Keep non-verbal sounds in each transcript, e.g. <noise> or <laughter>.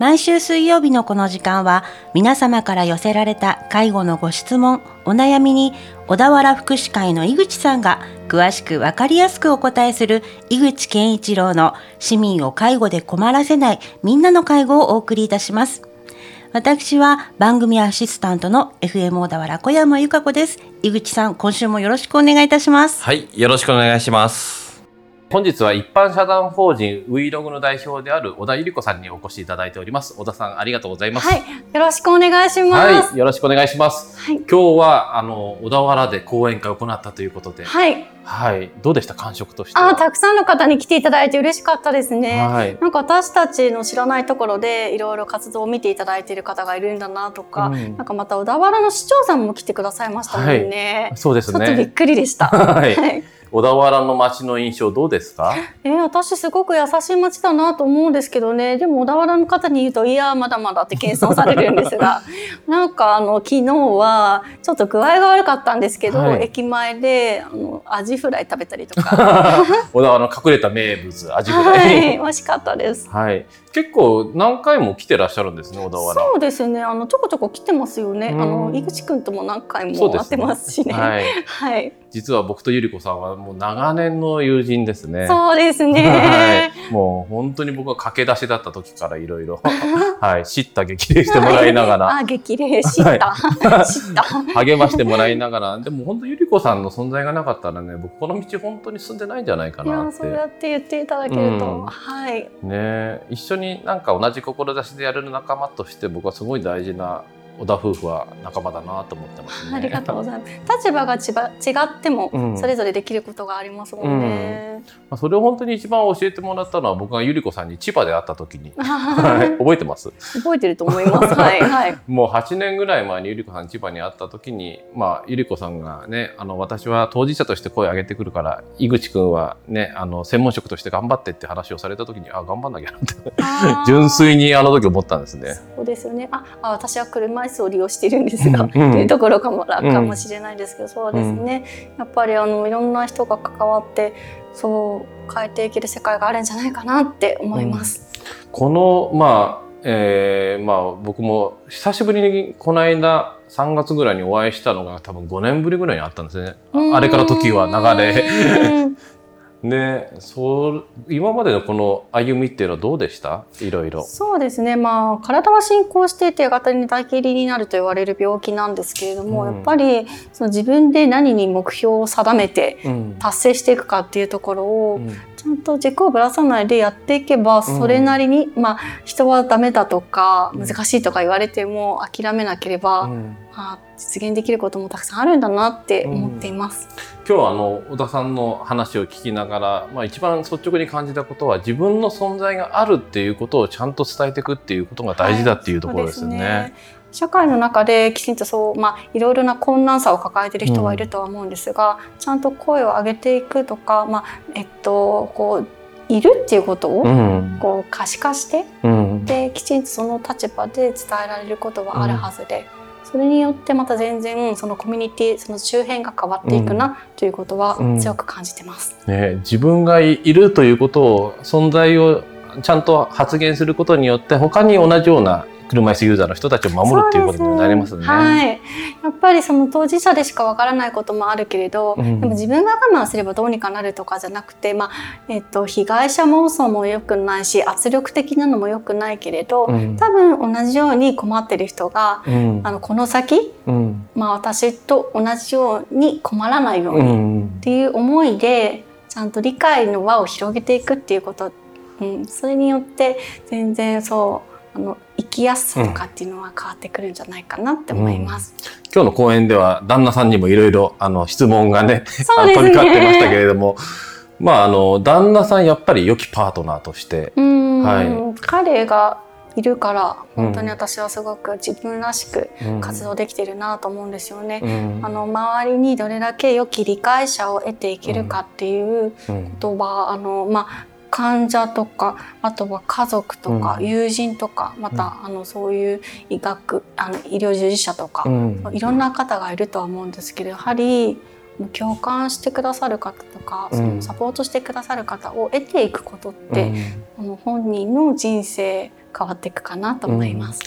毎週水曜日のこの時間は皆様から寄せられた介護のご質問、お悩みに小田原福祉会の井口さんが詳しくわかりやすくお答えする井口健一郎の市民を介護で困らせないみんなの介護をお送りいたします。私は番組アシスタントの FM 小田原小山由香子です。井口さん、今週もよろしくお願いいたします。はい、よろしくお願いします。本日は一般社団法人ウイログの代表である小田百合子さんにお越しいただいております。小田さんありがとうございます。はい、よろしくお願いします。はい、よろしくお願いします。はい、今日はあの小田原で講演会を行ったということで、はい、はい、どうでした？感触としてあ、たくさんの方に来ていただいて嬉しかったですね。はい、なんか私たちの知らないところでいろいろ活動を見ていただいている方がいるんだなとか、うん、なんかまた小田原の市長さんも来てくださいましたもんね。はい、そうですね。ちょっとびっくりでした。<laughs> はい。小田原の街の印象どうですか？えー、私すごく優しい街だなと思うんですけどね。でも小田原の方に言うといやまだまだって謙遜されるんですが。<laughs> なんかあの昨日はちょっと具合が悪かったんですけど、はい、駅前であのアジフライ食べたりとか。<laughs> 小田原の隠れた名物アジフライ、はい、美味しかったです。はい結構何回も来てらっしゃるんですね小田原。そうですね。あのちょこちょこ来てますよね。あの井口君とも何回も会ってますしね、ね、はい、はい、実は僕とゆり子さんはもう長年の友人ですね。そうですね、<laughs> はい、もう本当に僕は駆け出しだった時からいろいろ <laughs> はい。知った激励してもらいながら、<laughs> あ激励知った、はい、知った。<laughs> 励ましてもらいながら。でも本当ゆり子さんの存在がなかったらね僕この道本当に進んでないんじゃないかなって。そうやって言っていただけると、うん、はい。ね一緒になんか同じ志でやれる仲間として僕はすごい大事な小田夫婦は仲間だなと思ってます、ね、ありがとうございます。立場がちば違っても、それぞれできることがありますもんね。うん、まあ、それを本当に一番教えてもらったのは、僕がゆり子さんに千葉で会った時に。<laughs> はい、覚えてます？覚えてると思います。はい、<laughs> はい。もう8年ぐらい前にゆり子さん千葉に会った時に、まあ、ゆり子さんがね、あの、私は当事者として声を上げてくるから、井口くんはね、あの、専門職として頑張ってって話をされた時に、あ、頑張んなきゃなって、<laughs> 純粋にあの時思ったんですね。そうですよね。あ、あ私は車椅子を利用しているんですが、うん、というところかもかもしれないですけど、そうですね、やっぱりあのいろんな人が関わってそう変えていける世界があるんじゃないかなって思います。このまあえー、まあ僕も久しぶりにこの間3月ぐらいにお会いしたのが多分5年ぶりぐらいにあったんですね。あれから時は流れ <laughs> ね、そう今までのこの歩みっていうのはどうでした？いろいろ。そうですね。まあ体は進行していて型に体切りになると言われる病気なんですけれども、うん、やっぱりその自分で何に目標を定めて達成していくかっていうところを、うん、ちゃんと軸をぶらさないでやっていけばそれなりに、うん、まあ人はダメだとか難しいとか言われても諦めなければ、まあ、実現できることもたくさんあるんだなって思っています。今日はあの小田さんの話を聞きながら、まあ、一番率直に感じたことは自分の存在があるっていうことをちゃんと伝えていくっていうことが大事だっていうところですよね。はい社会の中できちんとそう、まあ、いろいろな困難さを抱えている人はいるとは思うんですが、うん、ちゃんと声を上げていくとか、まあえっと、こういるっていうことをこう可視化して、うん、できちんとその立場で伝えられることはあるはずで。うんそれによってまた全然そのコミュニティその周辺が変わっていくな、うん、ということは強く感じてます、うん、ね、自分がいるということを存在をちゃんと発言することによって他に同じような車椅子ユーザーの人たちを守るっていうことになりますね。はい。やっぱりその当事者でしかわからないこともあるけれど、うん、でも自分が我慢すればどうにかなるとかじゃなくて、まあ、えっと、被害者妄想も良くないし、圧力的なのも良くないけれど、うん、多分同じように困ってる人が、うん、あの、この先、まあ私と同じように困らないようにっていう思いで、ちゃんと理解の輪を広げていくっていうこと、うん、それによって全然そう、あの生きやすさとかっていうのは変わってくるんじゃないかなって思います。うん、今日の講演では旦那さんにもいろいろあの質問がね、ね。飛び交ってましたけれども、まああの旦那さんやっぱり良きパートナーとして、はい、彼がいるから本当に私はすごく自分らしく活動できてるなと思うんですよね。うん、あの周りにどれだけ良き理解者を得ていけるかっていうことは、あのまあ患者とかあとは家族とか友人とか、うん、またあのそういう医学あの医療従事者とか、うん、いろんな方がいるとは思うんですけどやはり共感してくださる方とか、そのサポートしてくださる方を得ていくことって、うん、あの本人の人生変わっていくかなと思います。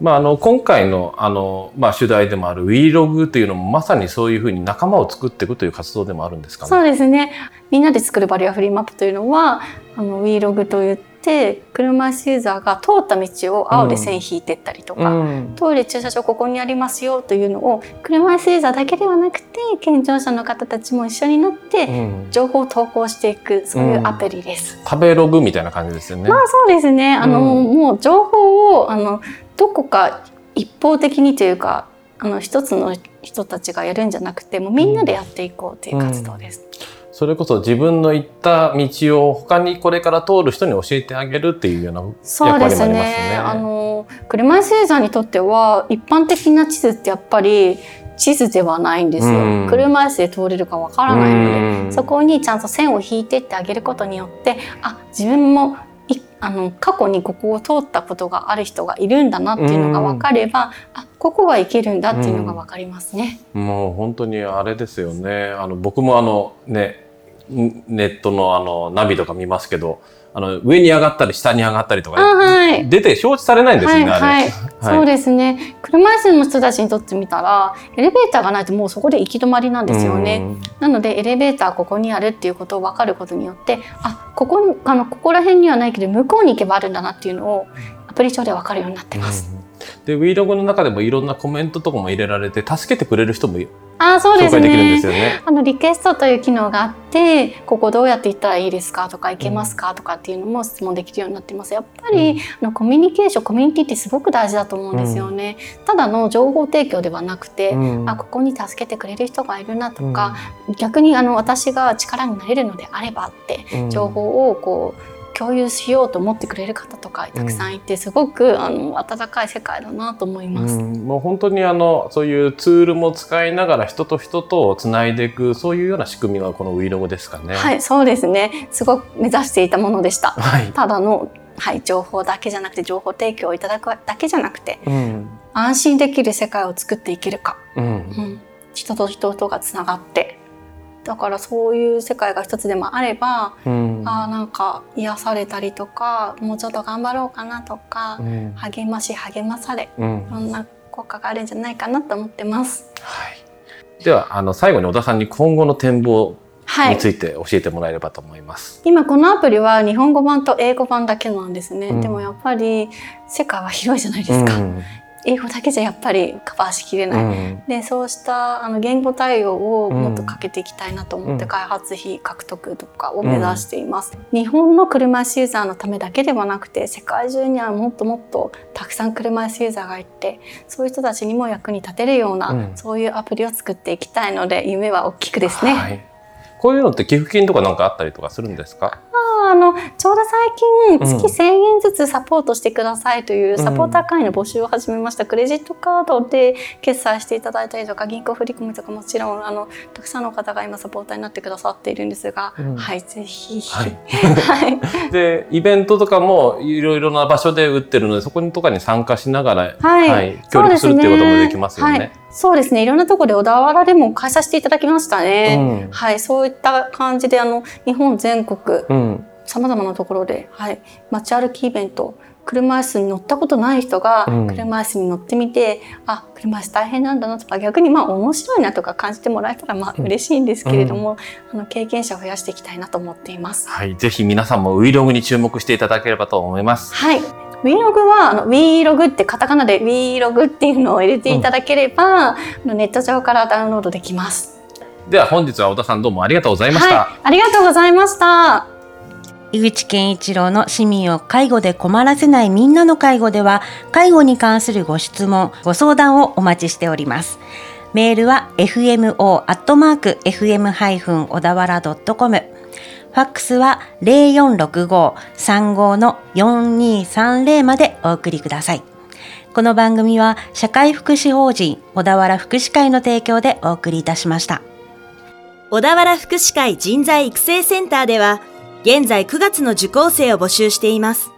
まあ、あの今回のあの、まあ、主題でもある WeLog というのもまさにそういうふうに仲間を作っていくという活動でもあるんですかね？そうですねみんなで作るバリアフリーマップというのはあの WeLog といっって車椅子ユーザーが通った道を青で線引いてったりとか、うん、トイレ駐車場ここにありますよというのを車椅子ユーザーだけではなくて健常者の方たちも一緒になって情報を投稿していく、そういうアプリです。食べログみたいな感じですよね。まあそうですね。あの、もう情報をあのどこか一方的にというかあの一つの人たちがやるんじゃなくてもうみんなでやっていこうという活動です。それこそ自分の行った道を他にこれから通る人に教えてあげるっていうような役割もありますね。すね。あの車椅子ユーザーにとっては一般的な地図ってやっぱり地図ではないんですよ、うん、車椅子で通れるかわからないので、うん、そこにちゃんと線を引いてってあげることによってあ自分もあの過去にここを通ったことがある人がいるんだなっていうのが分かれば、うん、あここは行けるんだっていうのが分かりますね。もう本当にあれですよね。あの僕もあのねネットのあのナビとか見ますけど、あの上に上がったり下に上がったりとか、はい、出て表示されないんですよね、はいはい、そうですね。車椅子の人たちにとってみたらエレベーターがないともうそこで行き止まりなんですよね。なのでエレベーターここにあるっていうことを分かることによってあここあのここら辺にはないけど向こうに行けばあるんだなっていうのをアプリ上で分かるようになってます。で WeLog の中でもいろんなコメントとかも入れられて助けてくれる人もあそうですね。ですねあのリクエストという機能があって、ここどうやって行ったらいいですかとか行けますかとかっていうのも質問できるようになってます。やっぱり、うん、あのコミュニケーション、コミュニティってすごく大事だと思うんですよね。うん、ただの情報提供ではなくて、うん、あここに助けてくれる人がいるなとか、逆にあの私が力になれるのであればって情報をこう共有しようと思ってくれる方とかたくさんいて、すごくあの温かい世界だなと思います。もう本当にあのそういうツールも使いながら人と人とつないでいくそういうような仕組みがこのウィロゴですかね。はいそうですね。すごく目指していたものでした。はい、ただのはい、情報だけじゃなくて情報提供をいただくだけじゃなくて、うん、安心できる世界を作っていけるか、うん、うん、人と人とがつながってだからそういう世界が一つでもあれば、うん、あなんか癒されたりとかもうちょっと頑張ろうかなとか、うん、励まし励まされ、うん、いろんな効果があるんじゃないかなと思ってます。はい、ではあの最後に小田さんに今後の展望について教えてもらえればと思います、はい、今このアプリは日本語版と英語版だけなんですね、でもやっぱり世界は広いじゃないですか、英語だけじゃやっぱりカバーしきれない、うん、でそうしたあの言語対応をもっとかけていきたいなと思って、開発費獲得とかを目指しています、うん、日本の車椅子ユーザーのためだけではなくて世界中にはもっともっとたくさん車椅子ユーザーがいてそういう人たちにも役に立てるような、うん、そういうアプリを作っていきたいので夢は大きくですね、はい、こういうのって寄付金とかなんかあったりとかするんですか？あのちょうど最近月1000円ずつサポートしてくださいというサポーター会員の募集を始めました、うん、クレジットカードで決済していただいたりとか銀行振り込みとかもちろんあのたくさんの方が今サポーターになってくださっているんですが、うん、はいぜひ、はい、<laughs> はい、<laughs> でイベントとかもいろいろな場所で売ってるのでそこにとかに参加しながら、はい、はい、協力するっていうこともできますよね。そうですね。いろんなところで小田原でも開催していただきましたね。うん、はい、そういった感じであの日本全国、うん、さまざまなところで、はい、街歩きイベント車椅子に乗ったことない人が車椅子に乗ってみて、うん、あ車椅子大変なんだなとか逆にまあ面白いなとか感じてもらえたらまあ嬉しいんですけれども、うん、あの経験者を増やしていきたいなと思っています。はい、ぜひ皆さんも Vlog に注目していただければと思います。はい。Vlog はあの Vlog ってカタカナで Vlog っていうのを入れていただければ、うん、ネット上からダウンロードできます。では本日は小田さんどうもありがとうございました。はい、ありがとうございました。井口健一郎の市民を介護で困らせないみんなの介護では、介護に関するご質問、ご相談をお待ちしております。メールは fmo.fm- 小田原 .com。ファックスは0465-35-4230までお送りください。この番組は社会福祉法人小田原福祉会の提供でお送りいたしました。小田原福祉会人材育成センターでは、現在9月の受講生を募集しています。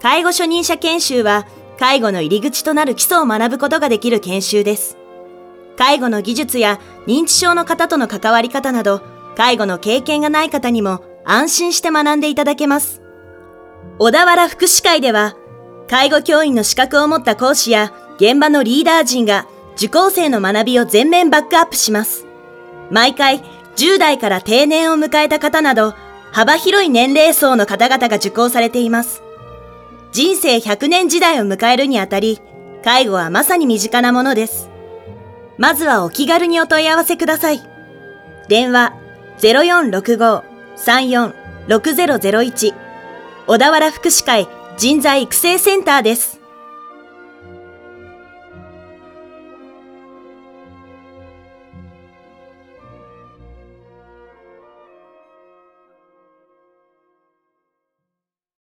介護初任者研修は、介護の入り口となる基礎を学ぶことができる研修です。介護の技術や認知症の方との関わり方など、介護の経験がない方にも安心して学んでいただけます。小田原福祉会では、介護教員の資格を持った講師や現場のリーダー陣が受講生の学びを全面バックアップします。毎回10代から定年を迎えた方など幅広い年齢層の方々が受講されています。人生100年時代を迎えるにあたり、介護はまさに身近なものです。まずはお気軽にお問い合わせください。電話0465-34-6001小田原福祉会人材育成センターです。